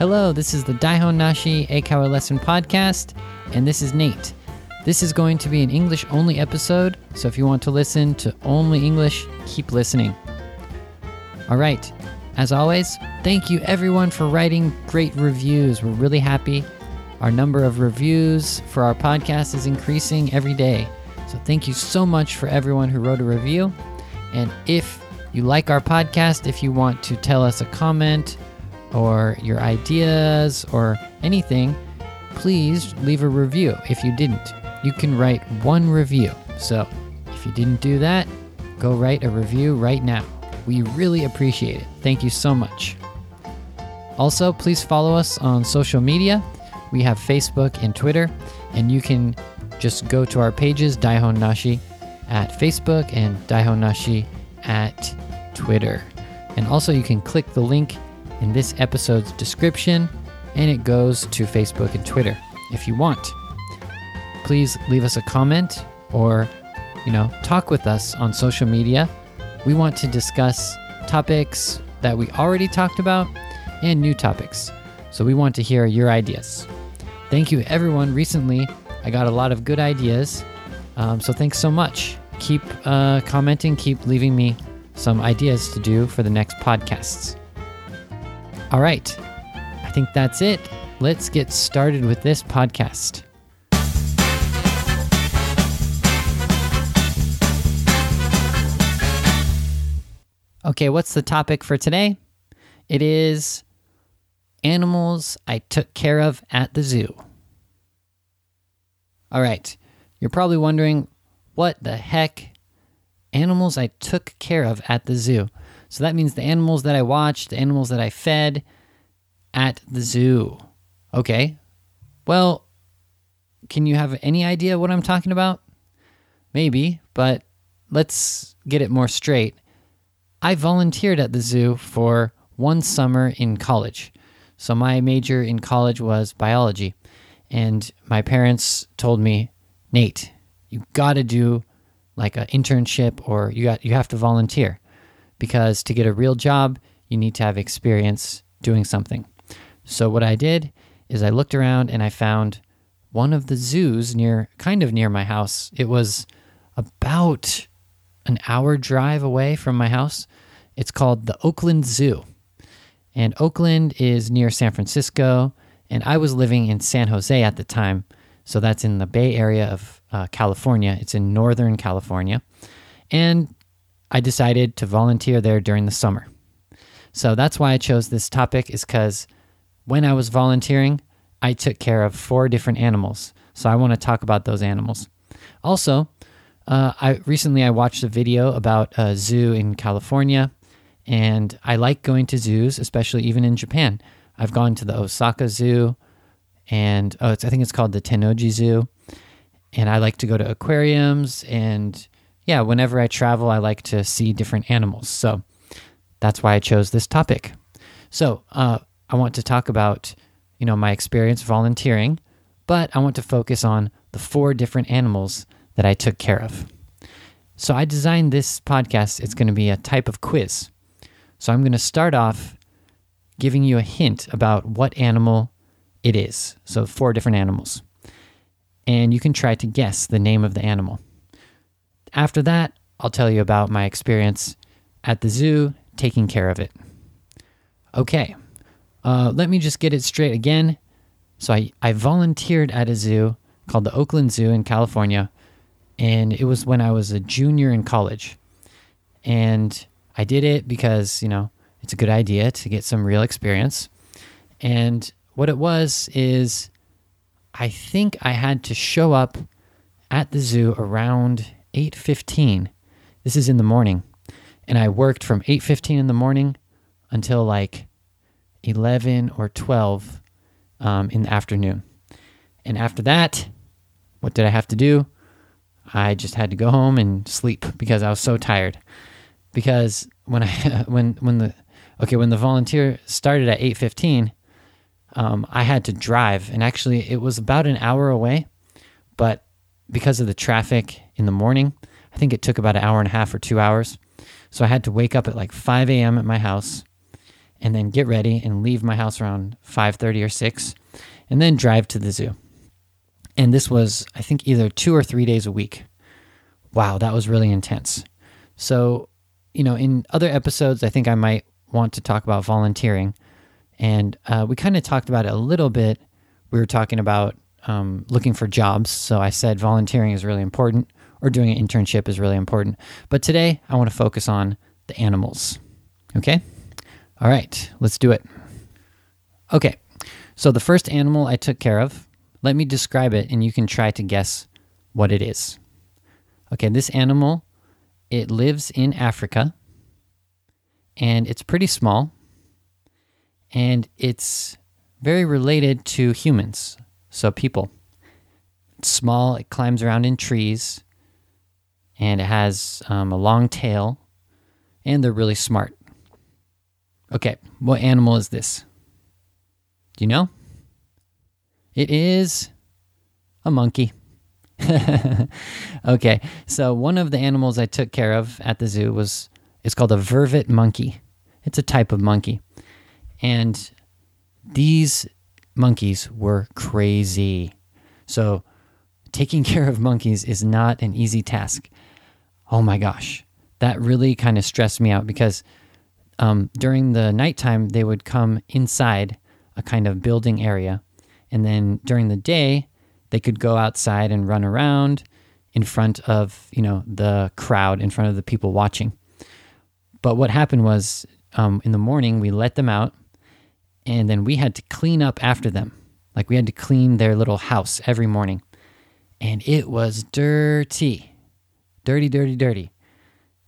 Hello, this is the Daihon Nashi Eikaiwa Lesson Podcast, and this is Nate. This is going to be an English only episode, so if you want to listen to only English, keep listening. All right, as always, thank you everyone for writing great reviews. We're really happy. Our number of reviews for our podcast is increasing every day. So thank you so much for everyone who wrote a review. And if you like our podcast, if you want to tell us a comment or your ideas or anything, please leave a review. If you didn't, you can write one review. So if you didn't do that, go write a review right now. We really appreciate it. Thank you so much. Also, please follow us on social media. We have Facebook and Twitter, and you can just go to our pages, Daihon Nashi at Facebook and Daihon Nashi at Twitter. And also, you can click the link in this episode's description, and it goes to Facebook and Twitter if you want. Please leave us a comment or, you know, talk with us on social media. We want to discuss topics that we already talked about and new topics. So we want to hear your ideas. Thank you, everyone. Recently, I got a lot of good ideas. Um, so thanks so much. Keep uh, commenting, keep leaving me some ideas to do for the next podcasts. All right. I think that's it. Let's get started with this podcast. Okay, what's the topic for today? It is animals I took care of at the zoo. All right, you're probably wondering what the heck animals I took care of at the zoo. So that means the animals that I watched, the animals that I fed at the zoo. Okay, well, can you have any idea what I'm talking about? Maybe, but let's get it more straight. I volunteered at the zoo for one summer in college. So my major in college was biology. And my parents told me, Nate, you got to do like an internship or you got you have to volunteer because to get a real job, you need to have experience doing something. So what I did is I looked around and I found one of the zoos near kind of near my house. It was about an hour drive away from my house. It's called the Oakland Zoo. And Oakland is near San Francisco, and I was living in San Jose at the time. So that's in the Bay Area of uh, California. It's in Northern California. And I decided to volunteer there during the summer. So that's why I chose this topic, is because when I was volunteering, I took care of four different animals. So I want to talk about those animals. Also, uh, I recently I watched a video about a zoo in California, and I like going to zoos, especially even in Japan. I've gone to the Osaka Zoo, and oh, I think it's called the Tennoji Zoo, and I like to go to aquariums. And yeah, whenever I travel, I like to see different animals. So that's why I chose this topic. So uh, I want to talk about you know my experience volunteering, but I want to focus on the four different animals that I took care of. So I designed this podcast. It's going to be a type of quiz. So I'm going to start off giving you a hint about what animal it is. So, four different animals. And you can try to guess the name of the animal. After that, I'll tell you about my experience at the zoo taking care of it. Okay, uh, let me just get it straight again. So, I, I volunteered at a zoo called the Oakland Zoo in California, and it was when I was a junior in college. And I did it because, you know, it's a good idea to get some real experience. And what it was is I think I had to show up at the zoo around 8:15. This is in the morning. And I worked from 8:15 in the morning until like 11 or 12 um, in the afternoon. And after that, what did I have to do? I just had to go home and sleep because I was so tired. Because when I when when the okay when the volunteer started at eight fifteen, um, I had to drive, and actually it was about an hour away, but because of the traffic in the morning, I think it took about an hour and a half or two hours. So I had to wake up at like five a.m. at my house, and then get ready and leave my house around 5:30 or 6 and then drive to the zoo. And this was I think either 2 or 3 days a week. Wow, that was really intense. So, you know, in other episodes I think I might want to talk about volunteering and uh, we kind of talked about it a little bit. We were talking about um, looking for jobs. So I said volunteering is really important or doing an internship is really important. But today I want to focus on the animals. Okay? All right, let's do it. Okay, so the first animal I took care of, let me describe it and you can try to guess what it is. Okay, this animal, it lives in Africa and it's pretty small and it's very related to humans, so people. It's small, it climbs around in trees, and it has um, a long tail, and they're really smart. Okay, what animal is this? Do you know? It is a monkey. okay, so one of the animals I took care of at the zoo was it's called a vervet monkey. It's a type of monkey. And these monkeys were crazy. So, taking care of monkeys is not an easy task. Oh my gosh, that really kind of stressed me out because um, during the nighttime, they would come inside a kind of building area. And then during the day, they could go outside and run around in front of, you know, the crowd, in front of the people watching. But what happened was um, in the morning, we let them out and then we had to clean up after them. Like we had to clean their little house every morning. And it was dirty. Dirty, dirty, dirty.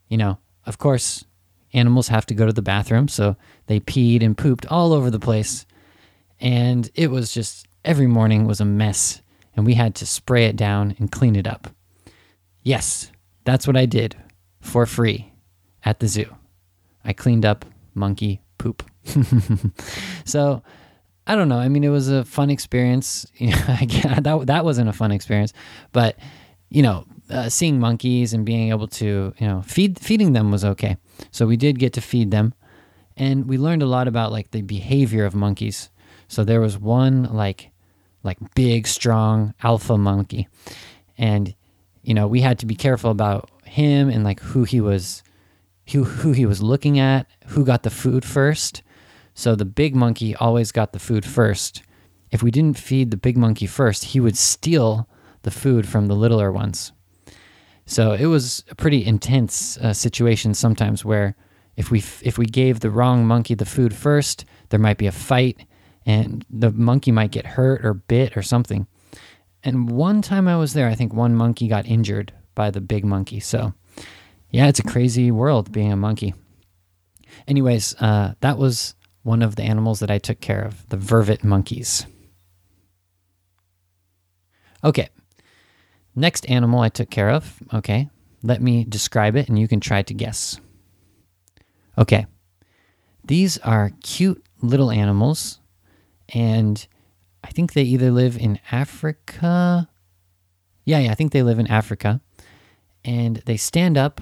You know, of course, animals have to go to the bathroom, so they peed and pooped all over the place. And it was just every morning was a mess, and we had to spray it down and clean it up. Yes, that's what I did for free at the zoo. I cleaned up monkey poop. so I don't know. I mean, it was a fun experience. that that wasn't a fun experience, but you know, uh, seeing monkeys and being able to you know feed feeding them was okay. So we did get to feed them, and we learned a lot about like the behavior of monkeys. So there was one like like big, strong alpha monkey, and you know we had to be careful about him and like who he was who, who he was looking at, who got the food first. So the big monkey always got the food first. If we didn't feed the big monkey first, he would steal the food from the littler ones. So it was a pretty intense uh, situation sometimes where if we if we gave the wrong monkey the food first, there might be a fight and the monkey might get hurt or bit or something. And one time I was there, I think one monkey got injured by the big monkey. So yeah, it's a crazy world being a monkey. Anyways, uh, that was one of the animals that I took care of the vervet monkeys. Okay, next animal I took care of. Okay, let me describe it and you can try to guess. Okay, these are cute little animals, and I think they either live in Africa. Yeah, yeah, I think they live in Africa. And they stand up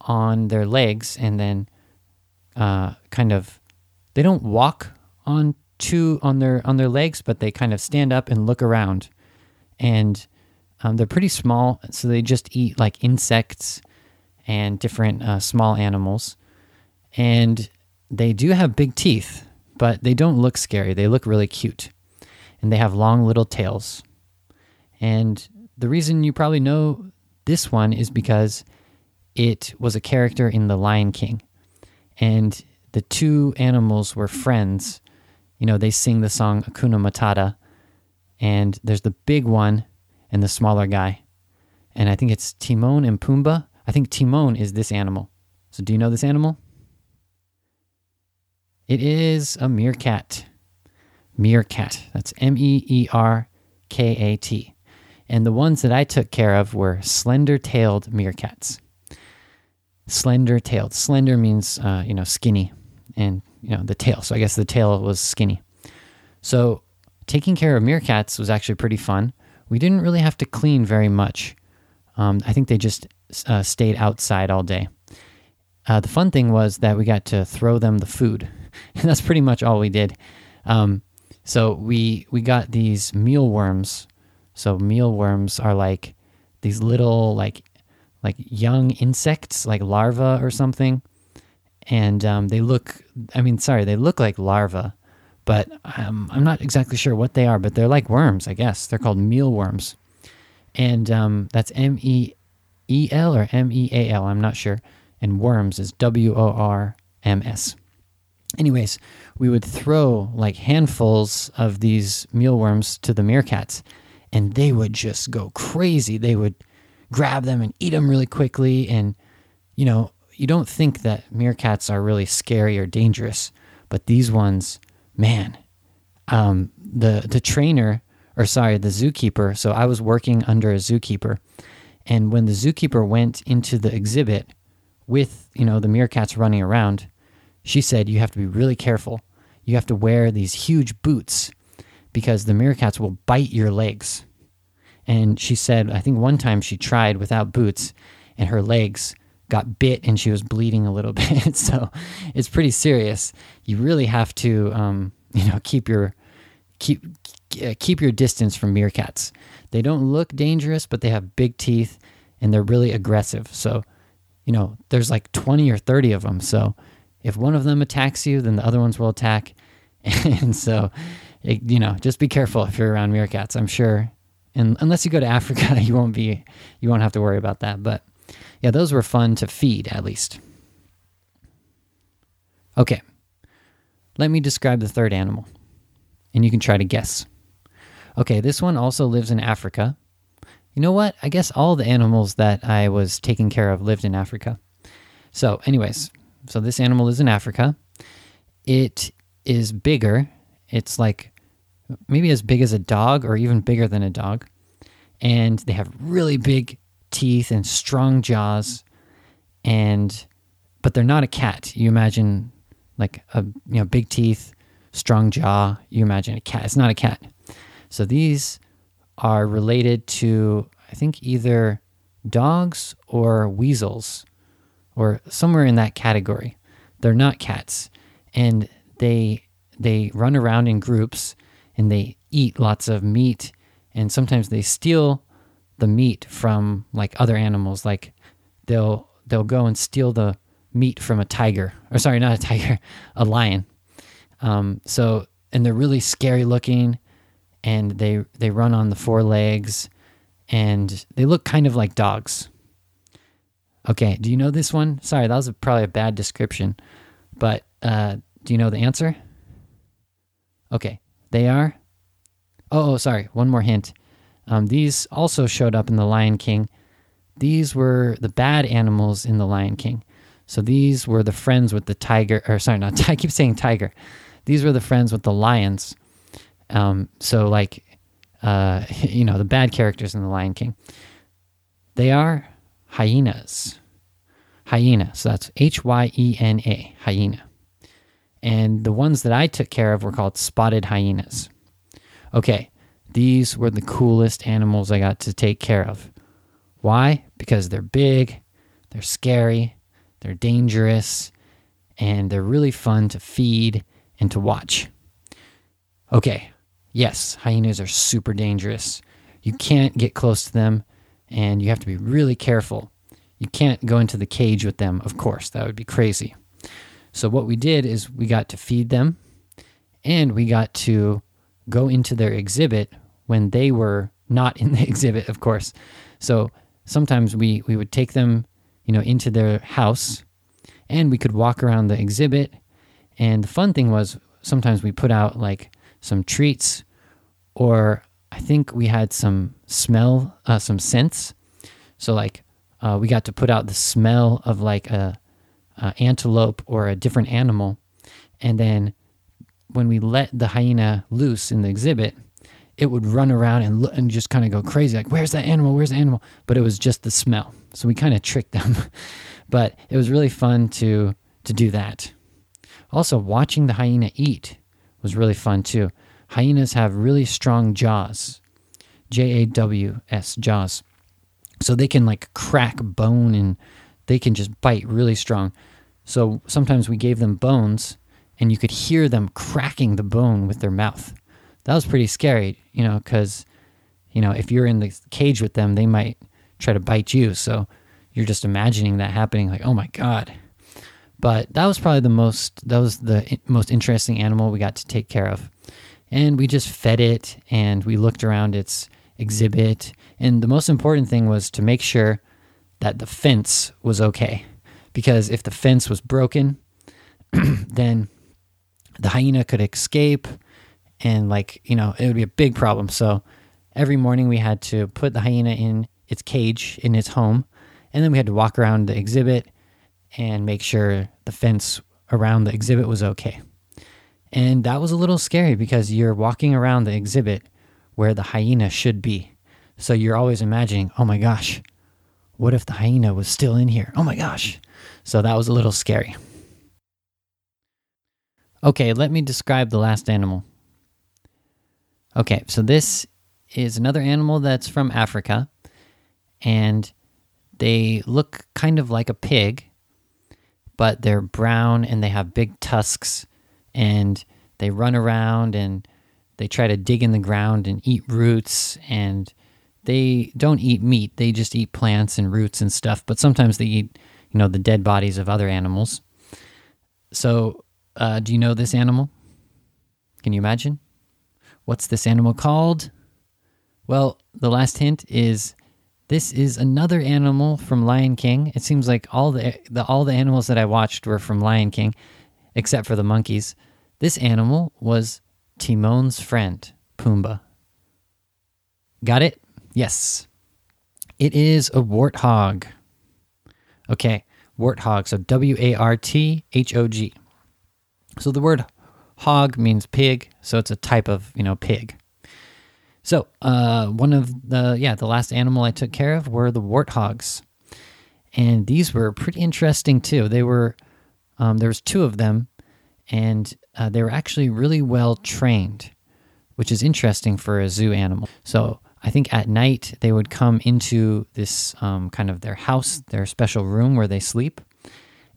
on their legs and then uh, kind of they don't walk on two on their on their legs, but they kind of stand up and look around, and um, they're pretty small, so they just eat like insects and different uh, small animals, and they do have big teeth, but they don't look scary. They look really cute, and they have long little tails, and the reason you probably know this one is because it was a character in The Lion King. And the two animals were friends. You know, they sing the song Hakuna Matata. And there's the big one and the smaller guy. And I think it's Timon and Pumbaa. I think Timon is this animal. So do you know this animal? It is a meerkat. Meerkat. That's M E E R K A T. And the ones that I took care of were slender tailed meerkats slender tailed. Slender means uh, you know skinny, and you know the tail. So I guess the tail was skinny. So taking care of meerkats was actually pretty fun. We didn't really have to clean very much. Um, I think they just uh, stayed outside all day. Uh, the fun thing was that we got to throw them the food. and that's pretty much all we did. Um, so we we got these mealworms. So mealworms are like these little like like young insects, like larvae or something, and um, they look. I mean, sorry, they look like larvae, but um, I'm not exactly sure what they are. But they're like worms, I guess. They're called mealworms, and um, that's M E E L or M E A L. I'm not sure. And worms is W O R M S. Anyways, we would throw like handfuls of these mealworms to the meerkats, and they would just go crazy. They would grab them and eat them really quickly. And, you know, you don't think that meerkats are really scary or dangerous, but these ones, man, um, the, the trainer, or sorry, the zookeeper. So I was working under a zookeeper. And when the zookeeper went into the exhibit with, you know, the meerkats running around, she said you have to be really careful. You have to wear these huge boots because the meerkats will bite your legs. And she said, I think one time she tried without boots and her legs got bit and she was bleeding a little bit. so it's pretty serious. You really have to, um, you know, keep your keep uh, keep your distance from meerkats. They don't look dangerous, but they have big teeth and they're really aggressive. So, you know, there's like 20 or 30 of them. So if one of them attacks you, then the other ones will attack. And so, it, you know, just be careful if you're around meerkats. I'm sure, and unless you go to Africa, you won't be, you won't have to worry about that. But yeah, those were fun to feed at least. Okay, let me describe the third animal, and you can try to guess. Okay, this one also lives in Africa. You know what? I guess all the animals that I was taking care of lived in Africa. So, anyways, so this animal is in Africa. It is bigger. It's like maybe as big as a dog or even bigger than a dog. And they have really big teeth and strong jaws. And but they're not a cat. You imagine like a you know big teeth, strong jaw. You imagine a cat. It's not a cat. So these are related to I think either dogs or weasels or somewhere in that category. They're not cats, and they they run around in groups and they eat lots of meat, and sometimes they steal the meat from like other animals. Like they'll they'll go and steal the meat from a tiger, or sorry, not a tiger, a lion. Um, so and they're really scary looking, and they they run on the four legs, and they look kind of like dogs. Okay, do you know this one? Sorry, that was probably a bad description, but uh, do you know the answer? Okay, they are. Oh, oh sorry, one more hint. Um, these also showed up in The Lion King. These were the bad animals in The Lion King. So these were the friends with the tiger, or sorry, not I keep saying tiger. These were the friends with the lions. Um, so like, uh, you know, the bad characters in The Lion King. They are hyenas. Hyena. So that's H Y E N A, hyena. And the ones that I took care of were called spotted hyenas. Okay, these were the coolest animals I got to take care of. Why? Because they're big, they're scary, they're dangerous, and they're really fun to feed and to watch. Okay, yes, hyenas are super dangerous. You can't get close to them and you have to be really careful. You can't go into the cage with them, of course, that would be crazy. So, what we did is we got to feed them and we got to go into their exhibit when they were not in the exhibit, of course. So, sometimes we, we would take them, you know, into their house and we could walk around the exhibit. And the fun thing was sometimes we put out like some treats or I think we had some smell, uh, some scents. So like uh, we got to put out the smell of like a, a, antelope or a different animal, and then when we let the hyena loose in the exhibit, it would run around and look, and just kind of go crazy, like "Where's that animal? Where's the animal?" But it was just the smell. So we kind of tricked them, but it was really fun to to do that. Also, watching the hyena eat was really fun too. Hyenas have really strong jaws. J A W S, jaws. So they can like crack bone and they can just bite really strong. So sometimes we gave them bones and you could hear them cracking the bone with their mouth. That was pretty scary, you know, because, you know, if you're in the cage with them, they might try to bite you. So you're just imagining that happening, like, oh my God. But that was probably the most, that was the most interesting animal we got to take care of. And we just fed it and we looked around its exhibit. And the most important thing was to make sure that the fence was okay. Because if the fence was broken, then the hyena could escape and like you know it would be a big problem. So every morning we had to put the hyena in its cage in its home and then we had to walk around the exhibit and make sure the fence around the exhibit was okay. And that was a little scary because you're walking around the exhibit where the hyena should be. So you're always imagining oh my gosh what if the hyena was still in here? Oh my gosh. So that was a little scary. Okay, let me describe the last animal. Okay, so this is another animal that's from Africa, and they look kind of like a pig, but they're brown and they have big tusks, and they run around and they try to dig in the ground and eat roots, and they don't eat meat, they just eat plants and roots and stuff, but sometimes they eat, you know, the dead bodies of other animals. So uh, do you know this animal? Can you imagine? What's this animal called? Well, the last hint is this is another animal from Lion King. It seems like all the, the all the animals that I watched were from Lion King, except for the monkeys. This animal was Timon's friend, Pumbaa. Got it? Yes. It is a warthog. Okay, warthog. So W A R T H O G. So the word hog means pig, so it's a type of, you know, pig. So, uh, one of the, yeah, the last animal I took care of were the warthogs. And these were pretty interesting too. They were, um, there was two of them, and uh, they were actually really well trained, which is interesting for a zoo animal. So, I think at night they would come into this um, kind of their house, their special room where they sleep.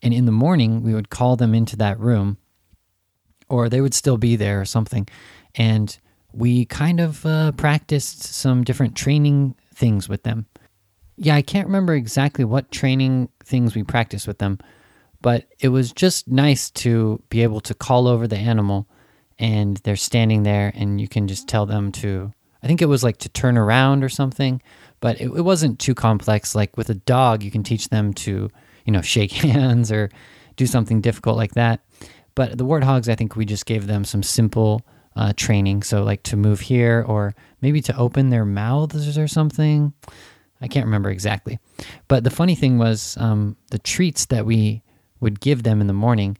And in the morning, we would call them into that room or they would still be there or something. And we kind of uh, practiced some different training things with them. Yeah, I can't remember exactly what training things we practiced with them, but it was just nice to be able to call over the animal and they're standing there and you can just tell them to, I think it was like to turn around or something, but it, it wasn't too complex. Like with a dog, you can teach them to, you know, shake hands or do something difficult like that. But the warthogs, I think we just gave them some simple uh, training. So, like to move here or maybe to open their mouths or something. I can't remember exactly. But the funny thing was um, the treats that we would give them in the morning.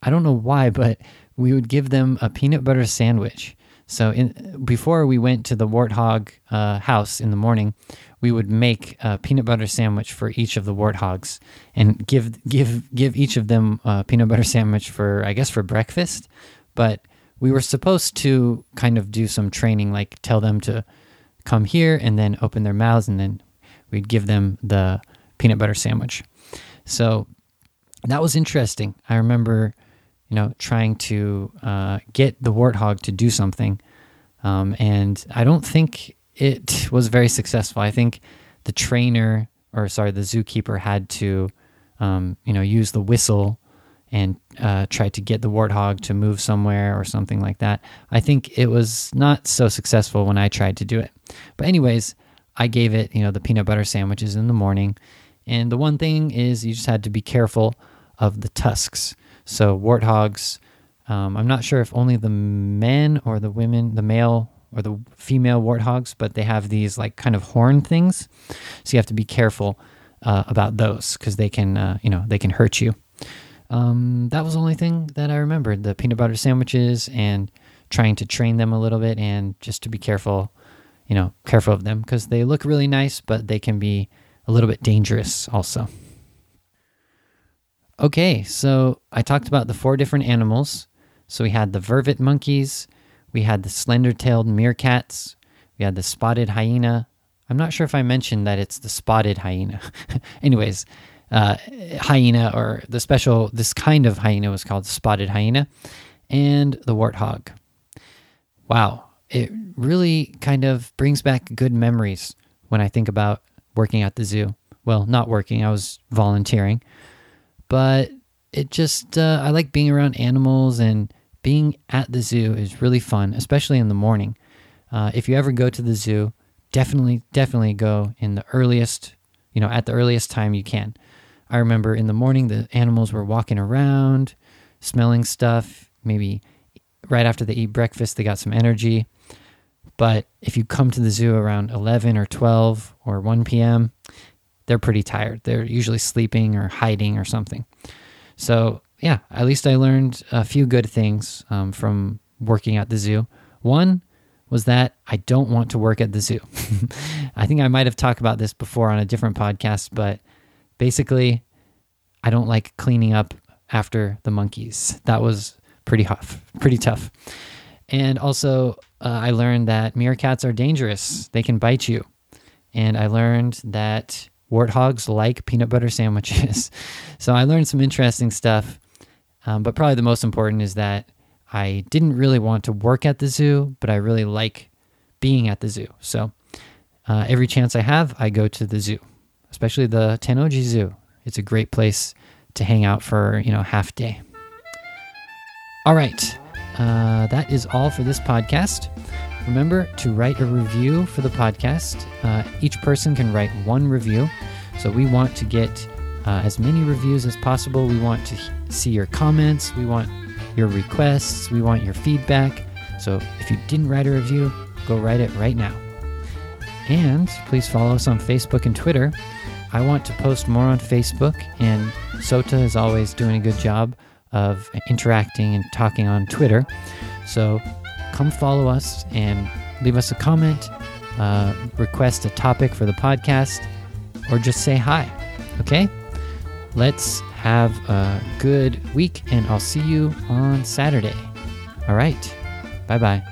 I don't know why, but we would give them a peanut butter sandwich. So in, before we went to the warthog uh, house in the morning, we would make a peanut butter sandwich for each of the warthogs and give give give each of them a peanut butter sandwich for I guess for breakfast. But we were supposed to kind of do some training, like tell them to come here and then open their mouths, and then we'd give them the peanut butter sandwich. So that was interesting. I remember, you know, trying to uh, get the warthog to do something, um, and I don't think it was very successful. I think the trainer, or sorry, the zookeeper had to, um, you know, use the whistle and uh, try to get the warthog to move somewhere or something like that. I think it was not so successful when I tried to do it. But anyways, I gave it, you know, the peanut butter sandwiches in the morning. And the one thing is you just had to be careful of the tusks. So warthogs, um, I'm not sure if only the men or the women, the male or the female warthogs, but they have these like kind of horn things. So you have to be careful uh, about those because they can, uh, you know, they can hurt you. Um, that was the only thing that I remembered: the peanut butter sandwiches and trying to train them a little bit, and just to be careful, you know, careful of them because they look really nice, but they can be a little bit dangerous also. Okay, so I talked about the four different animals. So we had the vervet monkeys, we had the slender tailed meerkats. We had the spotted hyena. I'm not sure if I mentioned that it's the spotted hyena. Anyways, uh, hyena, or the special, this kind of hyena was called spotted hyena, and the warthog. Wow, it really kind of brings back good memories when I think about working at the zoo. Well, not working, I was volunteering, but it just, uh, I like being around animals and being at the zoo is really fun, especially in the morning. Uh, if you ever go to the zoo, definitely, definitely go in the earliest, you know, at the earliest time you can. I remember in the morning, the animals were walking around, smelling stuff. Maybe right after they eat breakfast, they got some energy. But if you come to the zoo around 11 or 12 or 1 p.m., they're pretty tired. They're usually sleeping or hiding or something. So, yeah, at least I learned a few good things um, from working at the zoo. One was that I don't want to work at the zoo. I think I might have talked about this before on a different podcast, but basically, I don't like cleaning up after the monkeys. That was pretty tough, pretty tough. And also, uh, I learned that meerkats are dangerous. They can bite you. And I learned that warthogs like peanut butter sandwiches. so I learned some interesting stuff. Um, but probably the most important is that I didn't really want to work at the zoo, but I really like being at the zoo. So uh, every chance I have, I go to the zoo, especially the Tennoji Zoo. It's a great place to hang out for you know half day. All right, uh, that is all for this podcast. Remember to write a review for the podcast. Uh, each person can write one review. So we want to get uh, as many reviews as possible. We want to see your comments. We want your requests. We want your feedback. So if you didn't write a review, go write it right now. And please follow us on Facebook and Twitter. I want to post more on Facebook, and Sota is always doing a good job of interacting and talking on Twitter. So come follow us and leave us a comment, uh, request a topic for the podcast, or just say hi. Okay? Let's have a good week, and I'll see you on Saturday. All right. Bye bye.